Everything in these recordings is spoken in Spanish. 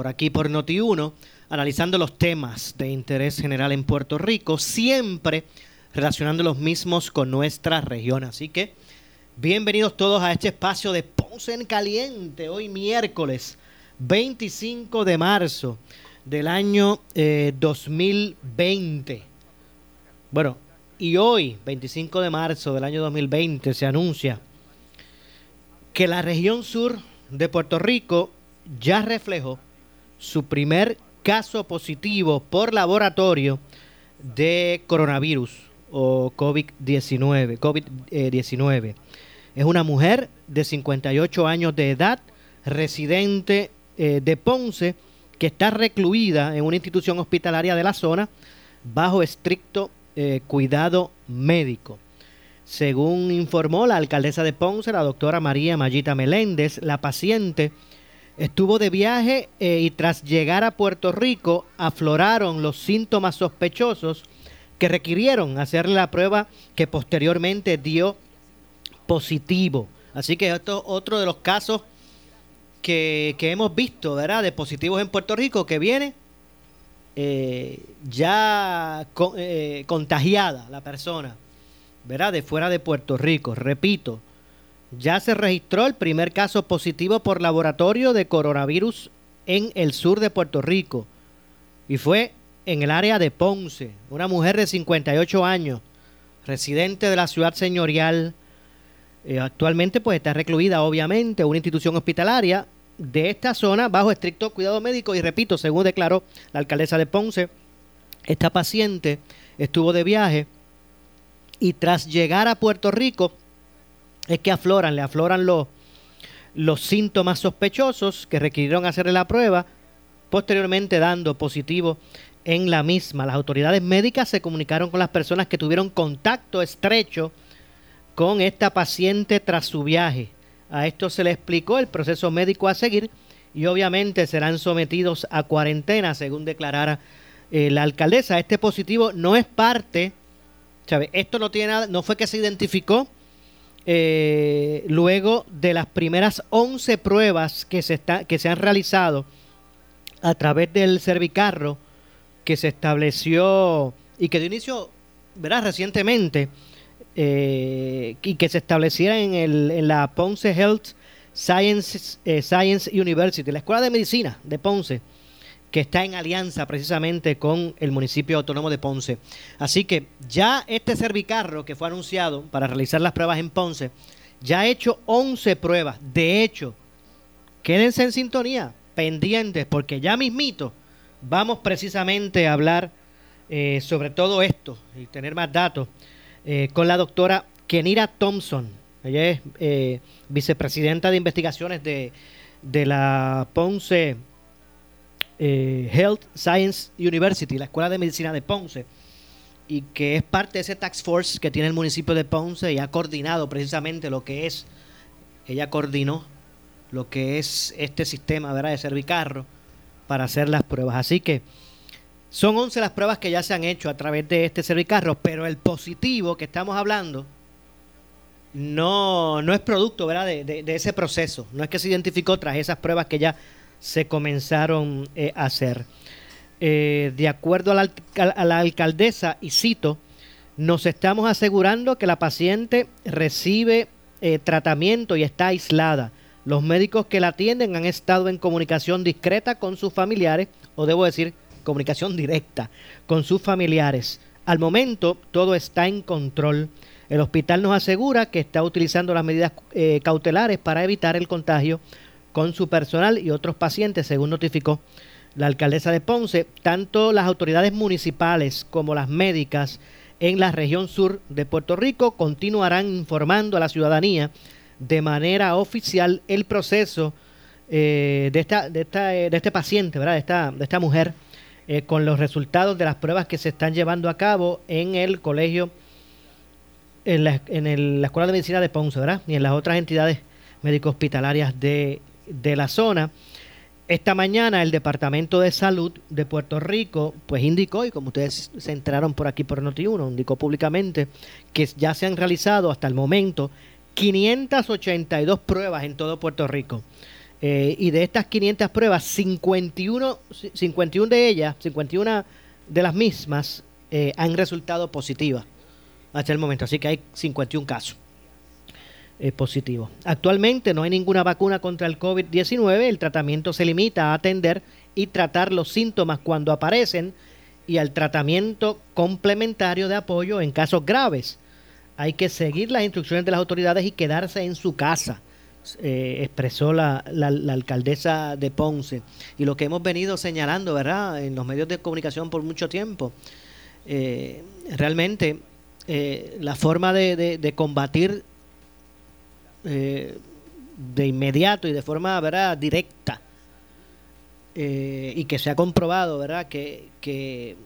por aquí por Noti1, analizando los temas de interés general en Puerto Rico, siempre relacionando los mismos con nuestra región. Así que bienvenidos todos a este espacio de Ponce en Caliente, hoy miércoles 25 de marzo del año 2020. Eh, bueno, y hoy, 25 de marzo del año 2020, se anuncia que la región sur de Puerto Rico ya reflejó su primer caso positivo por laboratorio de coronavirus o COVID-19. COVID-19. Es una mujer de 58 años de edad, residente eh, de Ponce, que está recluida en una institución hospitalaria de la zona bajo estricto eh, cuidado médico. Según informó la alcaldesa de Ponce, la doctora María Mayita Meléndez, la paciente Estuvo de viaje eh, y tras llegar a Puerto Rico afloraron los síntomas sospechosos que requirieron hacerle la prueba que posteriormente dio positivo. Así que esto es otro de los casos que, hemos visto, ¿verdad? De positivos en Puerto Rico que viene eh, ya eh, contagiada la persona, ¿verdad? De fuera de Puerto Rico. Repito, ya se registró el primer caso positivo por laboratorio de coronavirus en el sur de Puerto Rico y fue en el área de Ponce, una mujer de 58 años, residente de la ciudad señorial, eh, actualmente pues está recluida obviamente en una institución hospitalaria de esta zona bajo estricto cuidado médico y repito, según declaró la alcaldesa de Ponce, esta paciente estuvo de viaje y tras llegar a Puerto Rico es que afloran, le afloran los, los síntomas sospechosos que requirieron hacerle la prueba, posteriormente dando positivo en la misma. Las autoridades médicas se comunicaron con las personas que tuvieron contacto estrecho con esta paciente tras su viaje. A esto se le explicó el proceso médico a seguir y obviamente serán sometidos a cuarentena, según declarara eh, la alcaldesa. Este positivo no es parte, ¿sabe? Esto no tiene nada, no fue que se identificó eh, luego de las primeras 11 pruebas que se, está, que se han realizado a través del Servicarro que se estableció y que de inicio, verás, recientemente, eh, y que se estableciera en, el, en la Ponce Health Science, eh, Science University, la Escuela de Medicina de Ponce, que está en alianza precisamente con el municipio autónomo de Ponce. Así que ya este Servicarro que fue anunciado para realizar las pruebas en Ponce, ya ha hecho 11 pruebas. De hecho, quédense en sintonía, pendientes, porque ya mismito vamos precisamente a hablar eh, sobre todo esto y tener más datos eh, con la doctora Kenira Thompson. Ella es eh, vicepresidenta de investigaciones de, de la Ponce eh, Health Science University, la Escuela de Medicina de Ponce, y que es parte de ese tax force que tiene el municipio de Ponce y ha coordinado precisamente lo que es, ella coordinó lo que es este sistema ¿verdad? de Servicarro para hacer las pruebas. Así que son 11 las pruebas que ya se han hecho a través de este Servicarro, pero el positivo que estamos hablando no, no es producto ¿verdad? De, de ese proceso, no es que se identificó tras esas pruebas que ya se comenzaron eh, a hacer. Eh, de acuerdo a la, alcaldesa, y cito, nos estamos asegurando que la paciente recibe eh, tratamiento y está aislada. Los médicos que la atienden han estado en comunicación discreta con sus familiares, o debo decir, comunicación directa con sus familiares. Al momento todo está en control. El hospital nos asegura que está utilizando las medidas cautelares para evitar el contagio con su personal y otros pacientes, según notificó la alcaldesa de Ponce. Tanto las autoridades municipales como las médicas en la región sur de Puerto Rico continuarán informando a la ciudadanía de manera oficial el proceso eh, de, esta, de, esta, de este paciente, ¿verdad? De esta, de esta mujer, eh, con los resultados de las pruebas que se están llevando a cabo en el colegio en la, en la Escuela de Medicina de Ponce, ¿verdad? Y en las otras entidades médico-hospitalarias de, de la zona. Esta mañana el Departamento de Salud de Puerto Rico pues indicó, y como ustedes se enteraron por aquí por Noti1, indicó públicamente que ya se han realizado hasta el momento 582 pruebas en todo Puerto Rico. Eh, y de estas 500 pruebas, 51, 51 de ellas, 51 de las mismas eh, han resultado positivas hasta el momento. Así que hay 51 casos Actualmente no hay ninguna vacuna contra el COVID-19. El tratamiento se limita a atender y tratar los síntomas cuando aparecen y al tratamiento complementario de apoyo en casos graves. Hay que seguir las instrucciones de las autoridades y quedarse en su casa. Eh, expresó la, la, alcaldesa de Ponce y lo que hemos venido señalando, ¿verdad?, en los medios de comunicación por mucho tiempo. Eh, realmente eh, la forma de, combatir eh, de inmediato y de forma ¿verdad? directa eh, y que se ha comprobado ¿verdad? Que, que,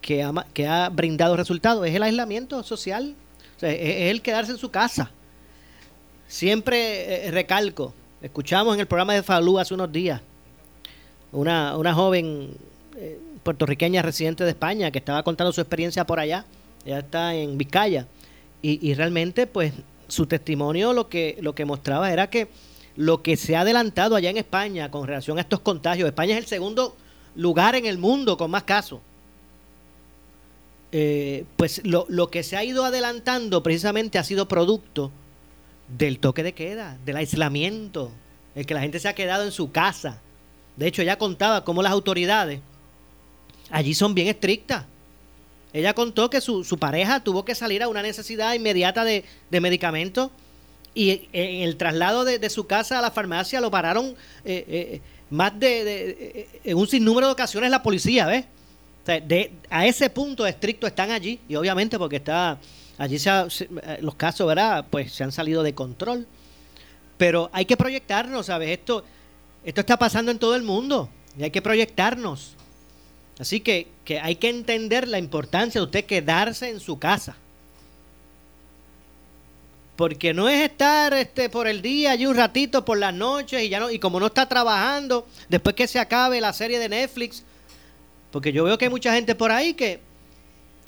que, ha, que ha brindado resultados es el aislamiento social, es, el quedarse en su casa. Siempre recalco, escuchamos en el programa de Falú hace unos días una, una joven puertorriqueña residente de España que estaba contando su experiencia por allá ella está en Vizcaya. Y, realmente, pues, su testimonio lo que, lo que mostraba era que lo que se ha adelantado allá en España con relación a estos contagios, España es el segundo lugar en el mundo con más casos. Eh, pues lo, lo que se ha ido adelantando precisamente ha sido producto del toque de queda, del aislamiento, el que la gente se ha quedado en su casa. De hecho, ella contaba cómo las autoridades allí son bien estrictas. Ella contó que su, su pareja tuvo que salir a una necesidad inmediata de, de medicamentos y en el traslado de, su casa a la farmacia lo pararon eh, eh, más de, en un sinnúmero de ocasiones la policía, ¿ves? de, a ese punto estricto están allí y obviamente porque está allí se los casos, ¿verdad? Pues se han salido de control. Pero hay que proyectarnos, ¿sabes? Esto, esto está pasando en todo el mundo y hay que proyectarnos. Así que, hay que entender la importancia de usted quedarse en su casa. Porque no es estar este por el día allí un ratito por las noches y ya no y como no está trabajando después que se acabe la serie de Netflix, porque yo veo que hay mucha gente por ahí que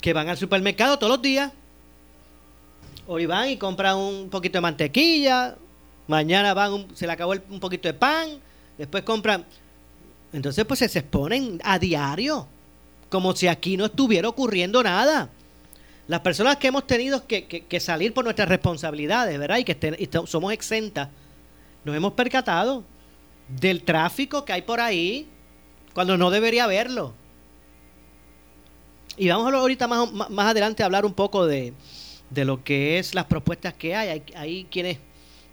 que van al supermercado todos los días. Hoy van y compran un poquito de mantequilla, mañana van se le acabó un poquito de pan, después compran entonces, pues se exponen a diario, como si aquí no estuviera ocurriendo nada. Las personas que hemos tenido que, salir por nuestras responsabilidades, ¿verdad? Y que somos exentas, nos hemos percatado del tráfico que hay por ahí cuando no debería haberlo. Y vamos ahorita más, más adelante a hablar un poco de, de lo que es las propuestas que hay. Hay, hay quienes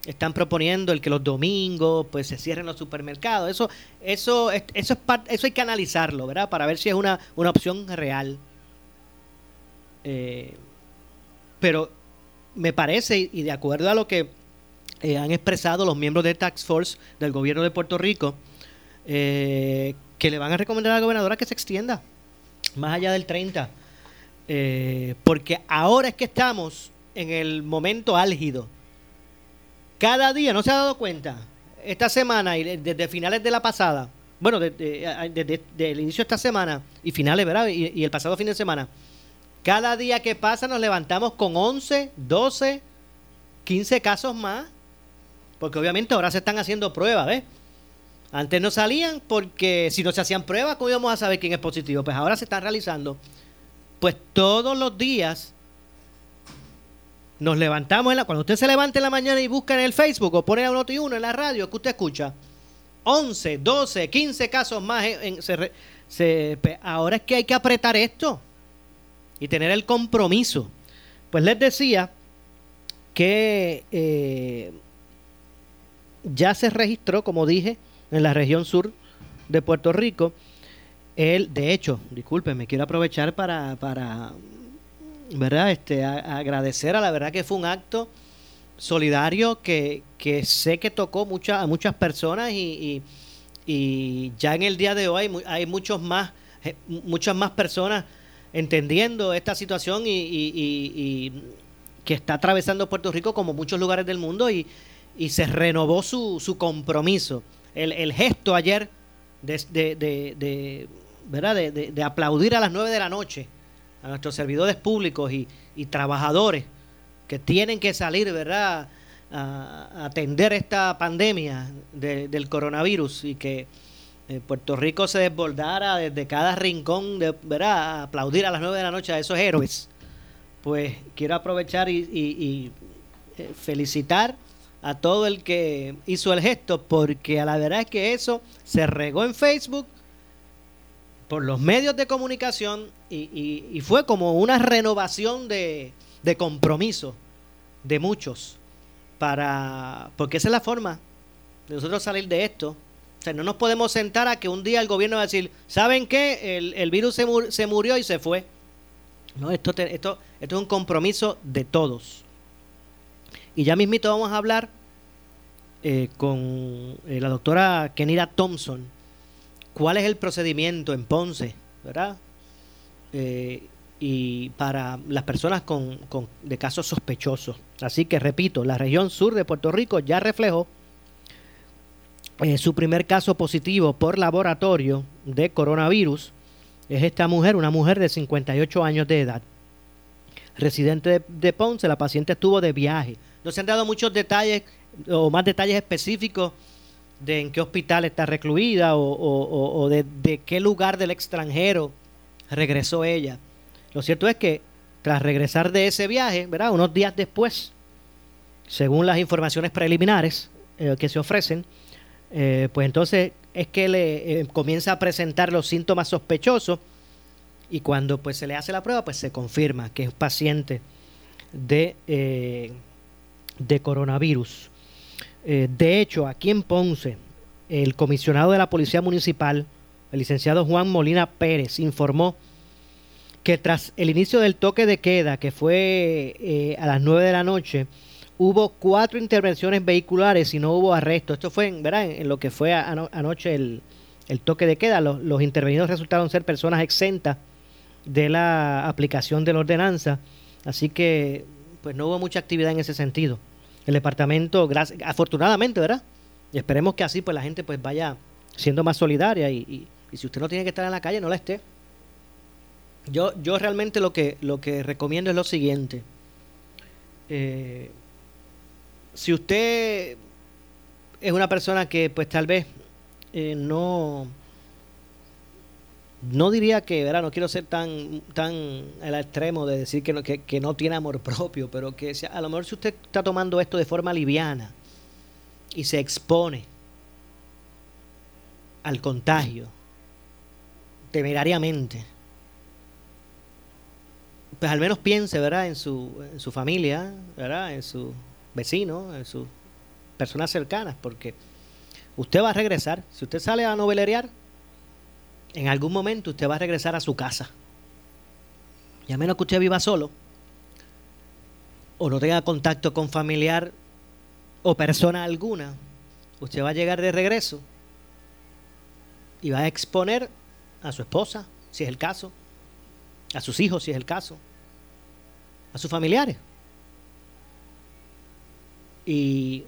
están proponiendo el que los domingos pues se cierren los supermercados. Eso eso eso es eso hay que analizarlo, ¿verdad? Para ver si es una, una opción real. Eh, pero me parece, y de acuerdo a lo que eh, han expresado los miembros de Tax Force del gobierno de Puerto Rico, eh, que le van a recomendar a la gobernadora que se extienda más allá del 30. porque ahora es que estamos en el momento álgido cada día, ¿no se ha dado cuenta? Esta semana y desde finales de la pasada, bueno, desde, el inicio de esta semana y finales, ¿verdad? Y, el pasado fin de semana, cada día que pasa nos levantamos con 11, 12, 15 casos más, porque obviamente ahora se están haciendo pruebas, ¿ves? Antes no salían porque si no se hacían pruebas, ¿cómo íbamos a saber quién es positivo? Pues ahora se están realizando. Pues todos los días nos levantamos en la. Cuando usted se levante en la mañana y busca en el Facebook o pone a Noti 1 en la radio que usted escucha, 11, 12, 15 casos más. En, ahora es que hay que apretar esto y tener el compromiso. Pues les decía que eh, ya se registró, como dije, en la región sur de Puerto Rico. Él, de hecho, discúlpeme, quiero aprovechar para, para ¿verdad? Este, agradecer a la verdad que fue un acto solidario que, que sé que tocó mucha, a muchas personas y, y, ya en el día de hoy hay, muchos más, eh, muchas más personas entendiendo esta situación y, y, que está atravesando Puerto Rico como muchos lugares del mundo y, se renovó su, su compromiso. El, el, gesto ayer de, de, de, ¿verdad? De, aplaudir a las nueve de la noche a nuestros servidores públicos y, trabajadores que tienen que salir, ¿verdad?, a, atender esta pandemia del coronavirus y que eh, Puerto Rico se desbordara desde cada rincón, de, ¿verdad?, a aplaudir a las nueve de la noche a esos héroes. Pues quiero aprovechar y, eh, felicitar a todo el que hizo el gesto, porque a la verdad es que eso se regó en Facebook por los medios de comunicación y fue como una renovación de, compromiso de muchos para porque esa es la forma de nosotros salir de esto. O sea, no nos podemos sentar a que un día el gobierno va a decir, ¿saben qué? El, virus se, murió y se fue. No, esto, esto, esto es un compromiso de todos. Y ya mismito vamos a hablar eh, con eh, la doctora Kenira Thompson. ¿Cuál es el procedimiento en Ponce? ¿Verdad? Eh, y para las personas con, de casos sospechosos. Así que repito, la región sur de Puerto Rico ya reflejó eh, su primer caso positivo por laboratorio de coronavirus. Es esta mujer, una mujer de 58 años de edad, residente de, Ponce. La paciente estuvo de viaje. No se han dado muchos detalles o más detalles específicos de en qué hospital está recluida o, de, de qué lugar del extranjero regresó ella. Lo cierto es que tras regresar de ese viaje, ¿verdad? Unos días después, según las informaciones preliminares eh, que se ofrecen, eh, pues entonces es que le eh, comienza a presentar los síntomas sospechosos y cuando pues se le hace la prueba, pues se confirma que es paciente de, de coronavirus. de hecho, aquí en Ponce, el comisionado de la Policía Municipal, el licenciado Juan Molina Pérez, informó que tras el inicio del toque de queda, que fue eh, a las 9 de la noche, hubo cuatro intervenciones vehiculares y no hubo arresto. Esto fue en lo que fue anoche el, toque de queda. Los, intervenidos resultaron ser personas exentas de la aplicación de la ordenanza. Así que pues no hubo mucha actividad en ese sentido. El departamento, afortunadamente, ¿verdad? Y esperemos que así pues la gente pues vaya siendo más solidaria y si usted no tiene que estar en la calle, no la esté. Yo, yo realmente lo que, lo que recomiendo es lo siguiente. Eh, si usted es una persona que pues tal vez eh, no no diría que ¿verdad? no quiero ser tan tan al extremo de decir que no, que, que no tiene amor propio pero que a lo mejor si usted está tomando esto de forma liviana y se expone al contagio temerariamente pues al menos piense, ¿verdad? En su, familia, ¿verdad? En su vecino, en sus personas cercanas, porque usted va a regresar, si usted sale a novelerear, en algún momento usted va a regresar a su casa. Y a menos que usted viva solo, o no tenga contacto con familiar o persona alguna, usted va a llegar de regreso y va a exponer a su esposa, si es el caso, a sus hijos si es el caso, a sus familiares. Y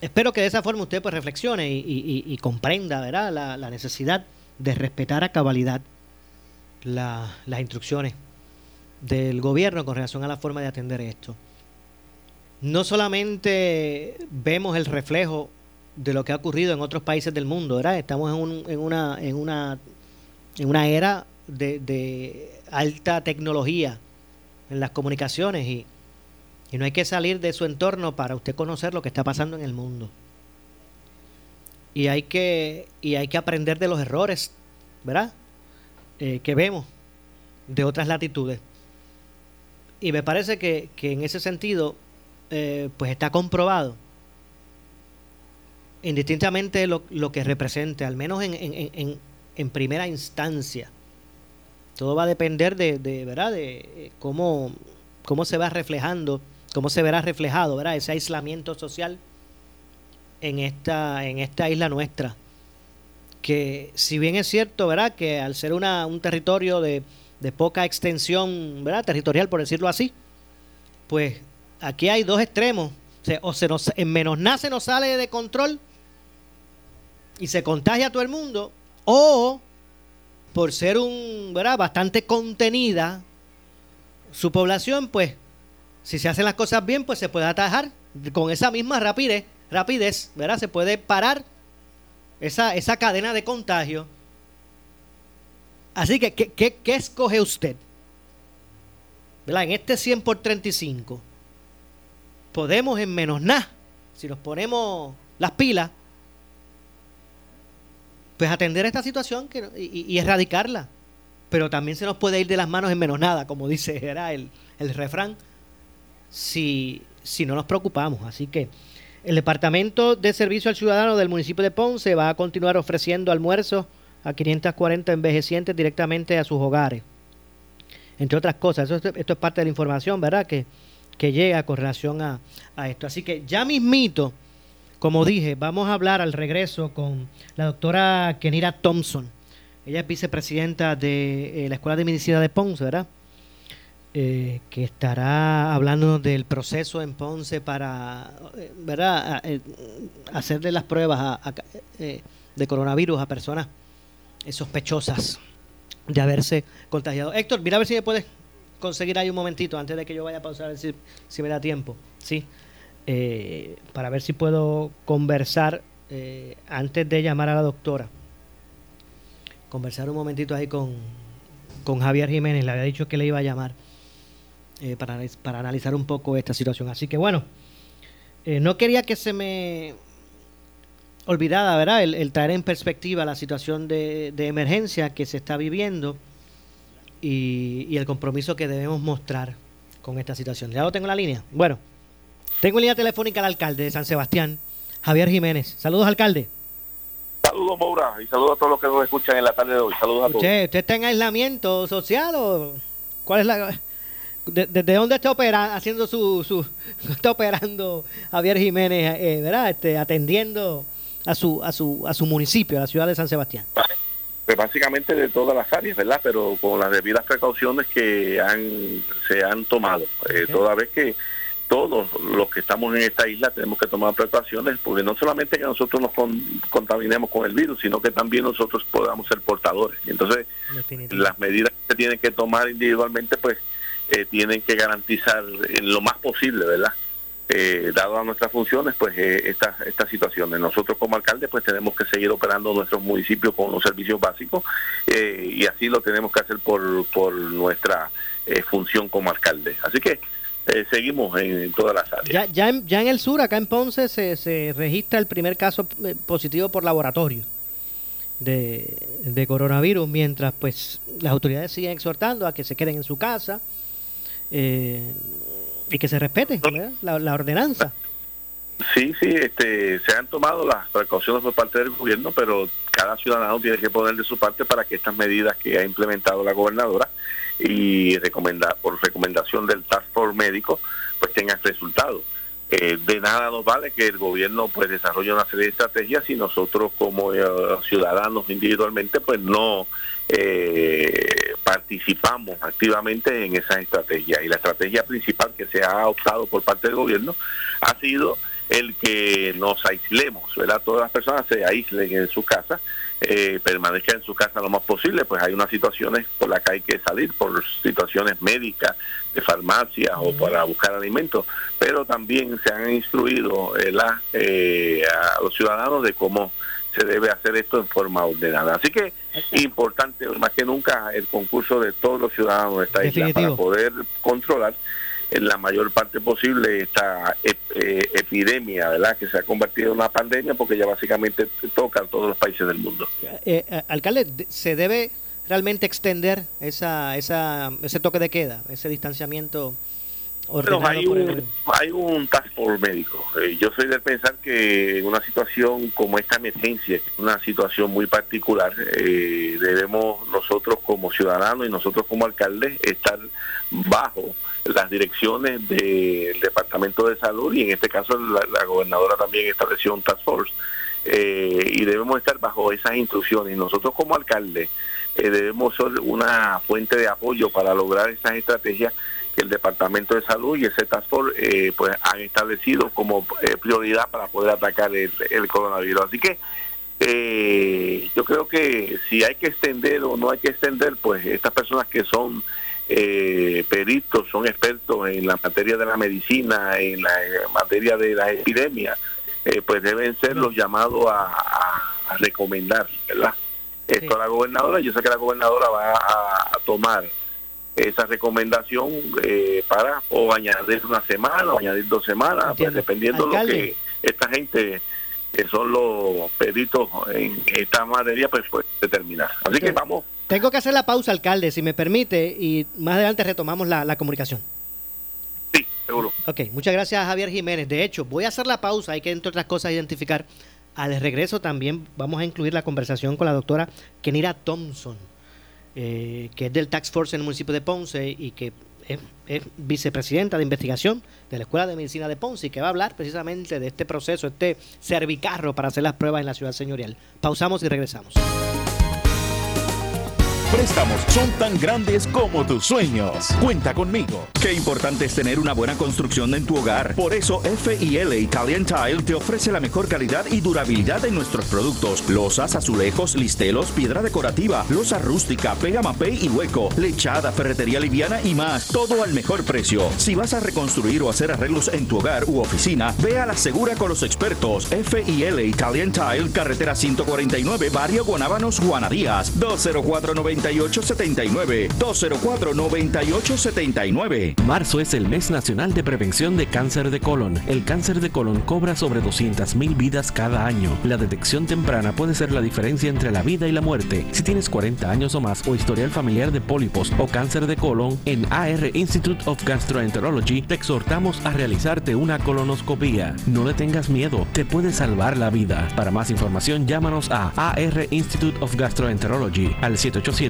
espero que de esa forma usted pues reflexione y, comprenda ¿verdad? La, necesidad de respetar a cabalidad las instrucciones del gobierno con relación a la forma de atender esto. No solamente vemos el reflejo de lo que ha ocurrido en otros países del mundo, ¿verdad? Estamos en, en, una, en una en una era de, alta tecnología en las comunicaciones y, no hay que salir de su entorno para usted conocer lo que está pasando en el mundo. Y hay que, y hay que aprender de los errores, ¿verdad? Eh, que vemos de otras latitudes. Y me parece que, en ese sentido, eh, pues está comprobado, indistintamente lo, lo que represente, al menos en, en, en, primera instancia. Todo va a depender de, de ¿verdad? De eh, cómo, cómo se va reflejando, cómo se verá reflejado, ¿verdad? Ese aislamiento social en esta, en esta isla nuestra. Que si bien es cierto, ¿verdad? Que al ser una, un territorio de, de poca extensión ¿verdad? territorial, por decirlo así, pues aquí hay dos extremos. O, se nos, en menos nace nos sale de control y se contagia a todo el mundo, o por ser un, ¿verdad? bastante contenida su población, pues si se hacen las cosas bien, pues se puede atajar con esa misma rapidez, rapidez, ¿verdad? Se puede parar esa, esa cadena de contagio Así que, ¿qué, escoge usted? En este 100 por 35, podemos en menos nada, si nos ponemos las pilas, pues atender esta situación y, erradicarla. Pero también se nos puede ir de las manos en menos nada, como dice era el, refrán, si, si no nos preocupamos. Así que el Departamento de Servicio al Ciudadano del municipio de Ponce va a continuar ofreciendo almuerzos a 540 envejecientes directamente a sus hogares. Entre otras cosas, esto, es parte de la información, ¿verdad? Que, que llega con relación a, esto. Así que ya mismito, como dije, vamos a hablar al regreso con la doctora Kenira Thompson. Ella es vicepresidenta de eh, la Escuela de Medicina de Ponce, ¿verdad? Eh, que estará hablando del proceso en Ponce para, eh, ¿verdad? hacerle las pruebas de coronavirus a personas sospechosas de haberse contagiado. Héctor, mira a ver si me puedes conseguir ahí un momentito antes de que yo vaya a pausar, a ver si, me da tiempo, ¿sí? Eh, para ver si puedo conversar eh, antes de llamar a la doctora. Conversar un momentito ahí con, con Javier Jiménez, le había dicho que le iba a llamar eh, para, para analizar un poco esta situación. Así que bueno, no quería que se me olvidada, ¿verdad? El, traer en perspectiva la situación de, emergencia que se está viviendo y, el compromiso que debemos mostrar con esta situación. ¿Ya lo tengo en la línea? Bueno, tengo en línea telefónica al alcalde de San Sebastián, Javier Jiménez. Saludos, alcalde. Saludos, Maura, y saludos a todos los que nos escuchan en la tarde de hoy. Saludos a todos. ¿Usted está en aislamiento social o cuál es la... ¿Desde dónde está operando, haciendo su, su... está operando Javier Jiménez, eh, ¿verdad? Este, atendiendo a su, a su, a su municipio, a la ciudad de San Sebastián? Pues básicamente de todas las áreas, ¿verdad? Pero con las debidas precauciones que han, se han tomado. Eh, toda vez que todos los que estamos en esta isla tenemos que tomar precauciones, porque no solamente que nosotros nos contaminemos con el virus, sino que también nosotros podamos ser portadores. Entonces, las medidas que se tienen que tomar individualmente, pues, eh, tienen que garantizar en lo más posible, ¿verdad? eh, dado a nuestras funciones, pues eh, estas estas situaciones. Nosotros como alcalde, pues tenemos que seguir operando nuestros municipios con los servicios básicos eh, y así lo tenemos que hacer por, por nuestra eh, función como alcalde. Así que seguimos en, todas las áreas. Ya, ya, en, ya en el sur, acá en Ponce, se, se registra el primer caso positivo por laboratorio. De, de coronavirus, mientras pues las autoridades siguen exhortando a que se queden en su casa, eh, y que se respete la, ordenanza. Sí, sí, este, se han tomado las precauciones por parte del gobierno, pero cada ciudadano tiene que poner de su parte para que estas medidas que ha implementado la gobernadora y recomenda, por recomendación del Task Force médico, pues tengan resultados. Eh, de nada nos vale que el gobierno pues desarrolle una serie de estrategias y nosotros como eh, ciudadanos individualmente pues no eh, participamos activamente en esas estrategias y la estrategia principal que se ha optado por parte del gobierno ha sido el que nos aislemos, ¿verdad? Todas las personas se aíslen en su casa, eh, permanezcan en su casa lo más posible, pues hay unas situaciones por las que hay que salir, por situaciones médicas, de farmacia o para buscar alimentos, pero también se han instruido eh, a los ciudadanos de cómo se debe hacer esto en forma ordenada. Así que importante, más que nunca, el concurso de todos los ciudadanos de esta isla para poder controlar en la mayor parte posible esta eh, epidemia, ¿verdad? Que se ha convertido en una pandemia porque ya básicamente toca a todos los países del mundo. Eh, eh, alcalde, ¿se debe realmente extender esa, esa, ese toque de queda, ese distanciamiento pero hay un, hay un task force médico. Eh, yo soy de pensar que en una situación como esta emergencia, una situación muy particular, eh, debemos nosotros como ciudadanos y nosotros como alcaldes estar bajo las direcciones del Departamento de Salud y en este caso la, gobernadora también estableció un task force eh, y debemos estar bajo esas instrucciones. Nosotros como alcaldes debemos ser una fuente de apoyo para lograr esas estrategias que el Departamento de Salud y el Task eh, pues han establecido como eh, prioridad para poder atacar el, coronavirus. Así que eh, yo creo que si hay que extender o no hay que extender, pues estas personas que son eh, peritos, son expertos en la materia de la medicina, en la materia de la epidemia, pues deben ser los llamados a, recomendar, ¿verdad? Esto a la gobernadora, yo sé que la gobernadora va a tomar esa recomendación eh, para o añadir una semana o añadir dos semanas, pues, dependiendo de lo que esta gente que son los peritos en esta materia pues, pues determinar. Así que vamos. Tengo que hacer la pausa, alcalde, si me permite, y más adelante retomamos la, la comunicación. Sí, seguro. Ok, muchas gracias Javier Jiménez. De hecho, voy a hacer la pausa, hay que entre otras cosas identificar. Al regreso también vamos a incluir la conversación con la doctora Kenira Thompson eh, que es del Tax Force en el municipio de Ponce y que es, vicepresidenta de investigación de la Escuela de Medicina de Ponce y que va a hablar precisamente de este proceso, este servicarro para hacer las pruebas en la ciudad señorial. Pausamos y regresamos préstamos son tan grandes como tus sueños. Cuenta conmigo. Qué importante es tener una buena construcción en tu hogar. Por eso FIL Italian Tile te ofrece la mejor calidad y durabilidad de nuestros productos. Losas, azulejos, listelos, piedra decorativa, losa rústica, pega mapei y hueco, lechada, ferretería liviana y más. Todo al mejor precio. Si vas a reconstruir o hacer arreglos en tu hogar u oficina, ve a la segura con los expertos. FIL Italian Tile, carretera 149, Barrio Guanábanos, Juana Díaz, 20490 9879 204 9879. Marzo es el mes nacional de prevención de cáncer de colon. El cáncer de colon cobra sobre 200.000 vidas cada año. La detección temprana puede ser la diferencia entre la vida y la muerte. Si tienes 40 años o más o historial familiar de pólipos o cáncer de colon, en AR Institute of Gastroenterology te exhortamos a realizarte una colonoscopia. No le tengas miedo, te puede salvar la vida. Para más información, llámanos a AR Institute of Gastroenterology al 787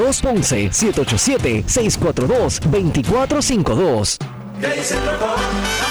787-642-2452.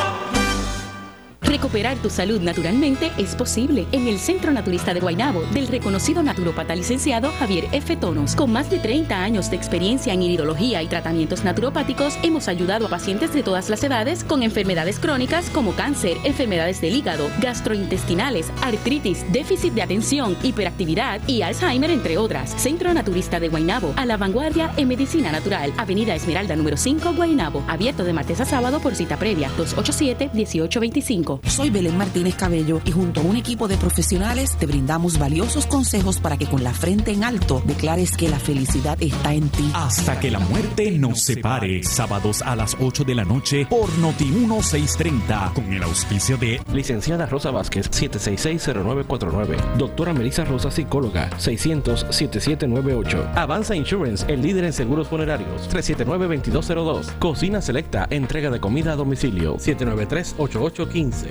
Recuperar tu salud naturalmente es posible en el Centro Naturista de Guaynabo del reconocido naturopata licenciado Javier F. Tonos. Con más de 30 años de experiencia en iridología y tratamientos naturopáticos, hemos ayudado a pacientes de todas las edades con enfermedades crónicas como cáncer, enfermedades del hígado, gastrointestinales, artritis, déficit de atención, hiperactividad y Alzheimer, entre otras. Centro Naturista de Guaynabo, a la vanguardia en medicina natural. Avenida Esmeralda número 5, Guaynabo. Abierto de martes a sábado por cita previa. 287-1825. Soy Belén Martínez Cabello y junto a un equipo de profesionales te brindamos valiosos consejos para que con la frente en alto declares que la felicidad está en ti. Hasta que la muerte nos separe. Sábados a las 8 de la noche por Noti 1630 con el auspicio de Licenciada Rosa Vázquez 7660949. Doctora Melissa Rosa Psicóloga 600-7798. Avanza Insurance, el líder en seguros funerarios 379-2202. Cocina Selecta, entrega de comida a domicilio 793-8815.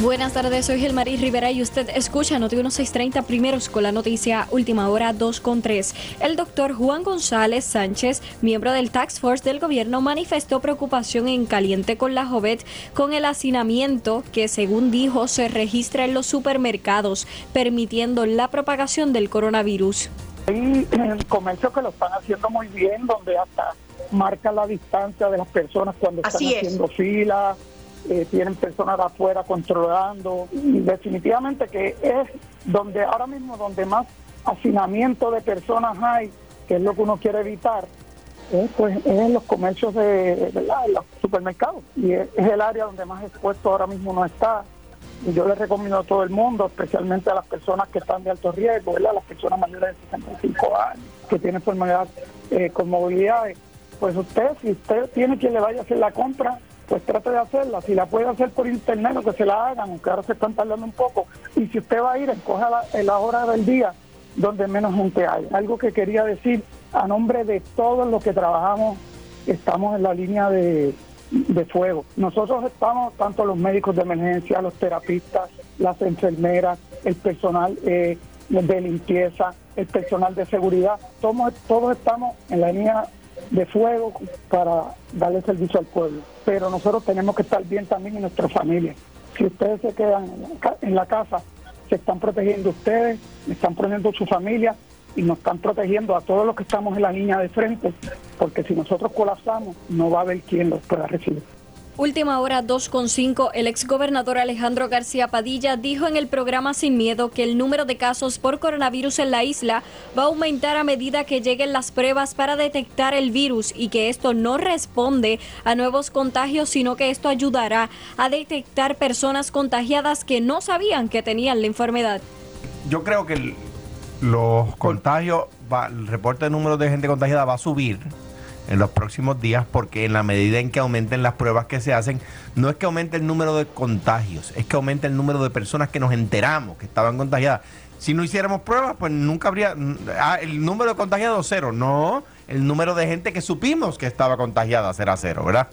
Buenas tardes, soy Gelmarí Rivera y usted escucha Noti 1630 primeros con la noticia Última Hora 2 con 3. El doctor Juan González Sánchez, miembro del Tax Force del gobierno, manifestó preocupación en caliente con la Jovet con el hacinamiento que, según dijo, se registra en los supermercados, permitiendo la propagación del coronavirus. Hay comercios que lo están haciendo muy bien, donde hasta marca la distancia de las personas cuando están haciendo fila eh, tienen personas afuera controlando. Y definitivamente que es donde ahora mismo donde más hacinamiento de personas hay, que es lo que uno quiere evitar, es, pues, es en los comercios de, los supermercados. Y es, el área donde más expuesto ahora mismo no está. Y yo le recomiendo a todo el mundo, especialmente a las personas que están de alto riesgo, ¿verdad? las personas mayores de 65 años, que tienen enfermedad eh, con movilidad, pues usted, si usted tiene quien le vaya a hacer la compra, pues trate de hacerla. Si la puede hacer por internet, o que se la hagan, aunque ahora se están tardando un poco. Y si usted va a ir, escoja la, hora del día donde menos gente hay. Algo que quería decir a nombre de todos los que trabajamos, estamos en la línea de, fuego. Nosotros estamos, tanto los médicos de emergencia, los terapistas, las enfermeras, el personal eh, de limpieza, el personal de seguridad, todos, todos estamos en la línea de fuego para darle servicio al pueblo. Pero nosotros tenemos que estar bien también en nuestra familia. Si ustedes se quedan en la casa, se están protegiendo ustedes, están protegiendo su familia y nos están protegiendo a todos los que estamos en la línea de frente, porque si nosotros colapsamos, no va a haber quien los pueda recibir. Última hora 2.5, el exgobernador Alejandro García Padilla dijo en el programa Sin Miedo que el número de casos por coronavirus en la isla va a aumentar a medida que lleguen las pruebas para detectar el virus y que esto no responde a nuevos contagios, sino que esto ayudará a detectar personas contagiadas que no sabían que tenían la enfermedad. Yo creo que los contagios, el reporte de número de gente contagiada va a subir en los próximos días porque en la medida en que aumenten las pruebas que se hacen, no es que aumente el número de contagios, es que aumente el número de personas que nos enteramos que estaban contagiadas. Si no hiciéramos pruebas, pues nunca habría... Ah, el número de contagiados cero, no, el número de gente que supimos que estaba contagiada será cero, ¿verdad?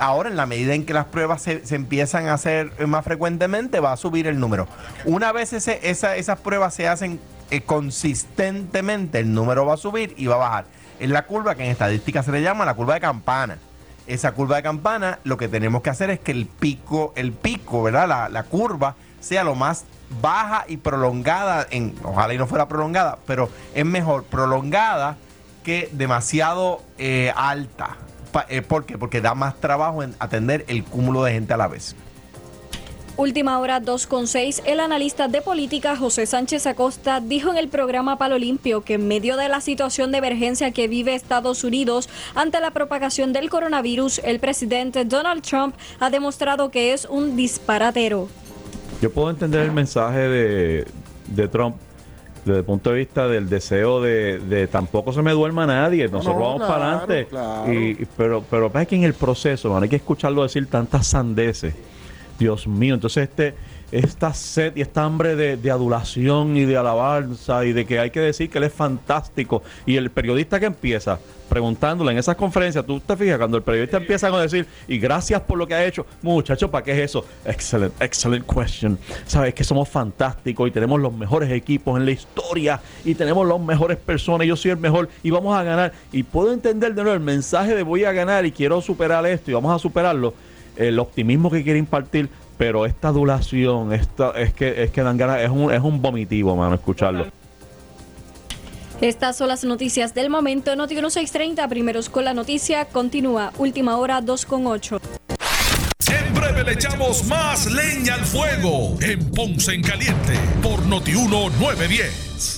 Ahora, en la medida en que las pruebas se, empiezan a hacer más frecuentemente, va a subir el número. Una vez ese, esas pruebas se hacen eh, consistentemente, el número va a subir y va a bajar es la curva que en estadística se le llama la curva de campana. Esa curva de campana, lo que tenemos que hacer es que el pico, el pico, ¿verdad? La, curva sea lo más baja y prolongada, en, ojalá y no fuera prolongada, pero es mejor prolongada que demasiado eh, alta. Eh, ¿Por qué? Porque da más trabajo en atender el cúmulo de gente a la vez. Última hora 2.6, el analista de política José Sánchez Acosta dijo en el programa Palo Limpio que en medio de la situación de emergencia que vive Estados Unidos ante la propagación del coronavirus, el presidente Donald Trump ha demostrado que es un disparatero. Yo puedo entender el mensaje de, Trump desde el punto de vista del deseo de, tampoco se me duerma nadie, nosotros vamos para adelante. Y, pero, pero es que en el proceso, hay que escucharlo decir tantas sandeces Dios mío, entonces este, esta sed y esta hambre de, adulación y de alabanza y de que hay que decir que él es fantástico. Y el periodista que empieza preguntándole en esas conferencias, tú te fijas, cuando el periodista empieza a decir, y gracias por lo que ha hecho, muchacho, ¿para qué es eso? Excellent, excellent question. Sabes que somos fantásticos y tenemos los mejores equipos en la historia y tenemos las mejores personas, yo soy el mejor y vamos a ganar. Y puedo entender de nuevo el mensaje de voy a ganar y quiero superar esto y vamos a superarlo el optimismo que quiere impartir, pero esta adulación, esta, es que es que dan ganas, es un, es un vomitivo, mano, escucharlo. Estas son las noticias del momento. Noti 630, primeros con la noticia, continúa. Última hora 2 con 8. En breve le echamos más leña al fuego en Ponce en Caliente por Noti 910.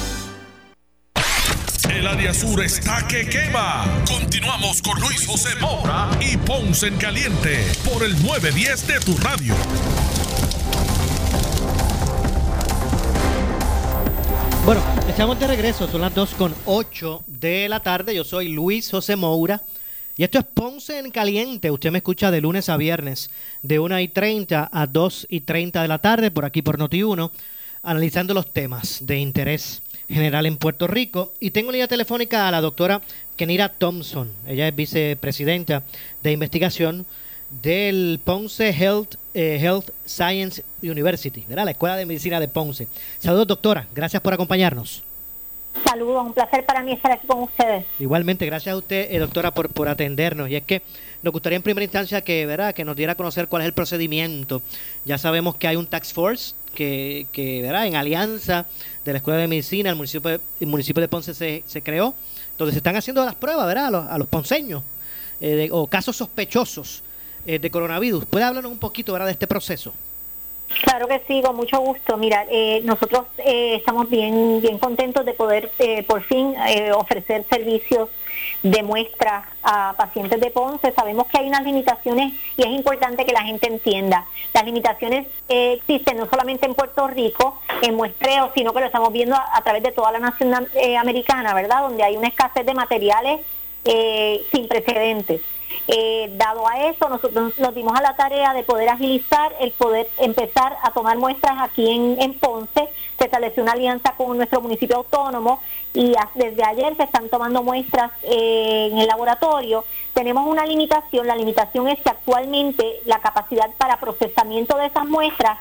El área sur está que quema. Continuamos con Luis José Moura y Ponce en Caliente por el 910 de tu radio. Bueno, estamos de regreso, son las 2 con 8 de la tarde. Yo soy Luis José Moura y esto es Ponce en Caliente. Usted me escucha de lunes a viernes, de 1 y 30 a 2 y 30 de la tarde, por aquí por Noti1, analizando los temas de interés general en Puerto Rico. Y tengo línea telefónica a la doctora Kenira Thompson. Ella es vicepresidenta de investigación del Ponce Health, eh, Health Science University, ¿verdad? la Escuela de Medicina de Ponce. Saludos, doctora. Gracias por acompañarnos. Saludos, un placer para mí estar aquí con ustedes. Igualmente, gracias a usted, eh, doctora, por, por atendernos. Y es que nos gustaría en primera instancia que, ¿verdad? que nos diera a conocer cuál es el procedimiento. Ya sabemos que hay un tax force que, que ¿verdad? en alianza de la Escuela de Medicina, el municipio, el municipio de Ponce se, creó, donde se están haciendo las pruebas ¿verdad? A, los, ponceños eh, o casos sospechosos eh, de coronavirus. ¿Puede hablarnos un poquito ¿verdad? de este proceso? Claro que sí, con mucho gusto. Mira, eh, nosotros estamos bien, bien contentos de poder por fin ofrecer servicios de muestras a pacientes de Ponce. Sabemos que hay unas limitaciones y es importante que la gente entienda. Las limitaciones eh, existen no solamente en Puerto Rico, en muestreo, sino que lo estamos viendo a, través de toda la nación eh, americana, ¿verdad? Donde hay una escasez de materiales eh, sin precedentes. Eh, dado a eso, nosotros nos dimos a la tarea de poder agilizar el poder empezar a tomar muestras aquí en, Ponce. Se estableció una alianza con nuestro municipio autónomo y desde ayer se están tomando muestras eh, en el laboratorio. Tenemos una limitación, la limitación es que actualmente la capacidad para procesamiento de esas muestras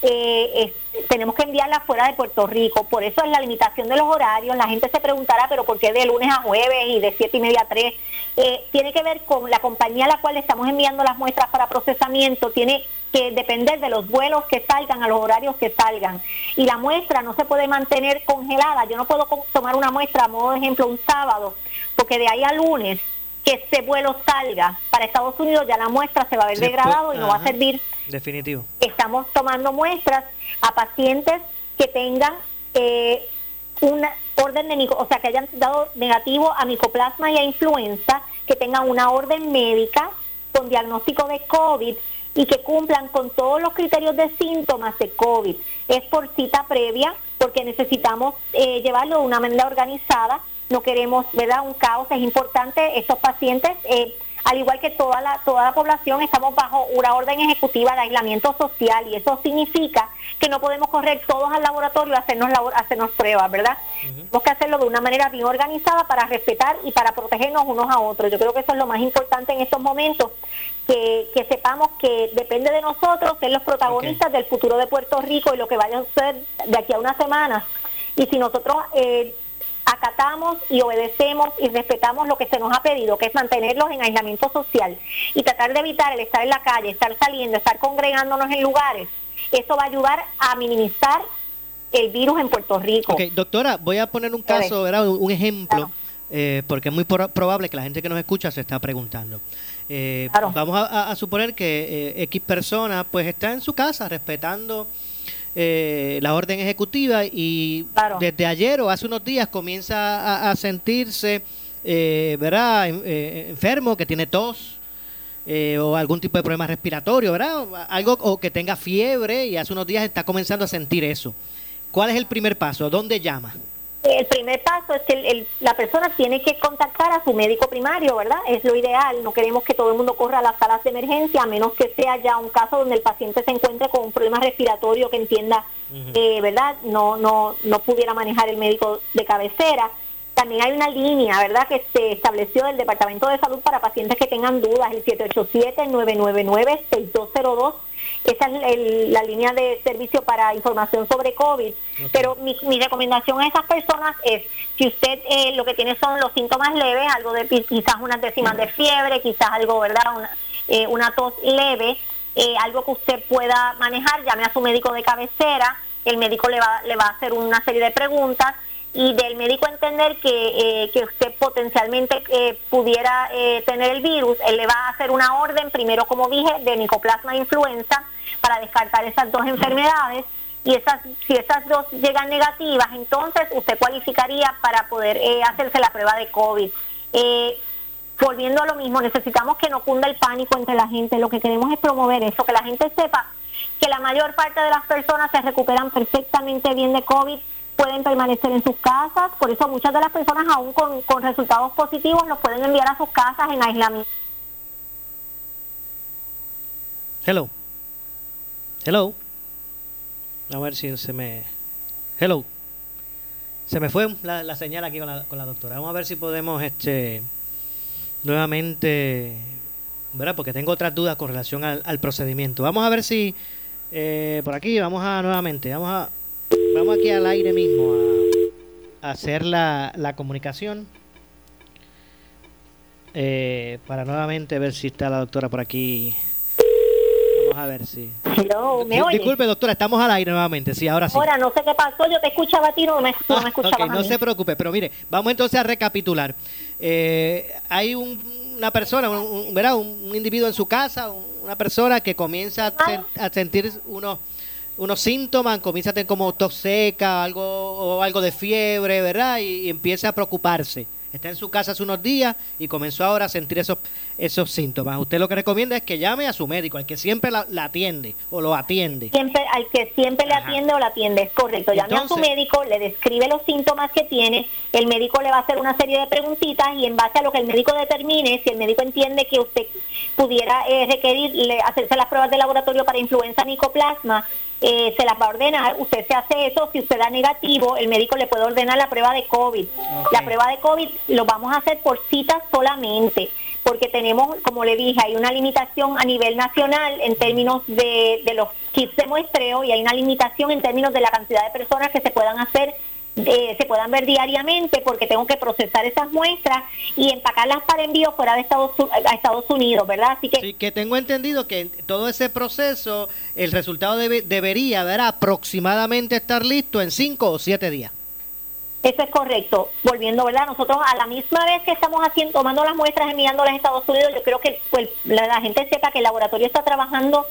eh, tenemos que enviarla fuera de Puerto Rico. Por eso es la limitación de los horarios. La gente se preguntará, pero ¿por qué de lunes a jueves y de siete y media a 3? Eh, tiene que ver con la compañía a la cual estamos enviando las muestras para procesamiento. Tiene que depender de los vuelos que salgan, a los horarios que salgan. Y la muestra no se puede mantener congelada. Yo no puedo tomar una muestra, a modo de ejemplo, un sábado, porque de ahí a lunes que ese vuelo salga para Estados Unidos, ya la muestra se va a ver degradado y no va a servir. Definitivo. Estamos tomando muestras a pacientes que tengan eh, una orden de, o sea, que hayan dado negativo a micoplasma y a influenza, que tengan una orden médica con diagnóstico de COVID y que cumplan con todos los criterios de síntomas de COVID. Es por cita previa porque necesitamos eh, llevarlo de una manera organizada no queremos, ¿verdad? Un caos, es importante, estos pacientes, eh, al igual que toda la, toda la población, estamos bajo una orden ejecutiva de aislamiento social y eso significa que no podemos correr todos al laboratorio a hacernos, hacernos pruebas, ¿verdad? Tenemos que hacerlo de una manera bien organizada para respetar y para protegernos unos a otros. Yo creo que eso es lo más importante en estos momentos, que, que sepamos que depende de nosotros ser los protagonistas del futuro de Puerto Rico y lo que vaya a suceder de aquí a unas semanas. Y si nosotros eh, acatamos y obedecemos y respetamos lo que se nos ha pedido, que es mantenerlos en aislamiento social y tratar de evitar el estar en la calle, estar saliendo, estar congregándonos en lugares, eso va a ayudar a minimizar el virus en Puerto Rico. Ok, doctora, voy a poner un caso, ¿verdad? un ejemplo, eh, porque es muy probable que la gente que nos escucha se está preguntando. Eh, vamos a, suponer que eh, X persona pues está en su casa respetando eh, la orden ejecutiva y desde ayer o hace unos días comienza a, sentirse, eh, ¿verdad? Eh, enfermo, que tiene tos. o algún tipo de problema respiratorio, ¿verdad? Algo o que tenga fiebre y hace unos días está comenzando a sentir eso. ¿Cuál es el primer paso? ¿Dónde llama? El primer paso es que la persona tiene que contactar a su médico primario, ¿verdad? Es lo ideal. No queremos que todo el mundo corra a las salas de emergencia, a menos que sea ya un caso donde el paciente se encuentre con un problema respiratorio que entienda, eh, ¿verdad? No, no, no pudiera manejar el médico de cabecera. También hay una línea, ¿verdad?, que se estableció del Departamento de Salud para pacientes que tengan dudas, el 787-999-6202 esa es la línea de servicio para información sobre COVID. Pero mi, recomendación a esas personas es, si usted eh, lo que tiene son los síntomas leves, algo de quizás unas décimas de fiebre, quizás algo, ¿verdad? Una, eh, una tos leve, eh, algo que usted pueda manejar, llame a su médico de cabecera, el médico le va, le va a hacer una serie de preguntas y del médico entender que, que usted potencialmente pudiera tener el virus, él le va a hacer una orden, primero como dije, de micoplasma influenza, para descartar esas dos enfermedades y esas, si esas dos llegan negativas, entonces usted cualificaría para poder eh, hacerse la prueba de COVID. Eh, volviendo a lo mismo, necesitamos que no cunda el pánico entre la gente. Lo que queremos es promover eso, que la gente sepa que la mayor parte de las personas se recuperan perfectamente bien de COVID, pueden permanecer en sus casas, por eso muchas de las personas aún con, con resultados positivos los pueden enviar a sus casas en aislamiento. Hello. Hello. A ver si se me... Hello. Se me fue la, señal aquí con la, con la, doctora. Vamos a ver si podemos este nuevamente... ¿Verdad? Porque tengo otras dudas con relación al, procedimiento. Vamos a ver si... Eh, por aquí, vamos a nuevamente. Vamos a... Vamos aquí al aire mismo a, hacer la, la comunicación. Eh, para nuevamente ver si está la doctora por aquí a ver si. Disculpe, doctora, estamos al aire nuevamente. Sí, ahora sí. Ahora, no sé qué pasó. Yo te escuchaba a ti, no me, no me escuchaba. no se preocupe, pero mire, vamos entonces a recapitular. Eh, hay una persona, un, ¿verdad? Un, individuo en su casa, una persona que comienza a, sentir unos unos síntomas, comienza a tener como tos seca, algo o algo de fiebre, ¿verdad? y empieza a preocuparse está en su casa hace unos días y comenzó ahora a sentir esos, esos síntomas. Usted lo que recomienda es que llame a su médico, al que siempre la, atiende o lo atiende. Siempre, al que siempre le atiende o la atiende, es correcto. Llame a su médico, le describe los síntomas que tiene, el médico le va a hacer una serie de preguntitas y en base a lo que el médico determine, si el médico entiende que usted pudiera eh, requerir hacerse las pruebas de laboratorio para influenza micoplasma, eh, se las va a ordenar, usted se hace eso, si usted da negativo, el médico le puede ordenar la prueba de COVID. La prueba de COVID lo vamos a hacer por cita solamente, porque tenemos, como le dije, hay una limitación a nivel nacional en términos de, de los kits de muestreo y hay una limitación en términos de la cantidad de personas que se puedan hacer eh, se puedan ver diariamente porque tengo que procesar esas muestras y empacarlas para envío fuera de Estados, a Estados Unidos, ¿verdad? Así que, sí, que tengo entendido que todo ese proceso, el resultado debería ¿verdad? aproximadamente estar listo en cinco o siete días. Eso es correcto. Volviendo, ¿verdad? Nosotros a la misma vez que estamos haciendo, tomando las muestras, enviándolas a Estados Unidos, yo creo que pues, la gente sepa que el laboratorio está trabajando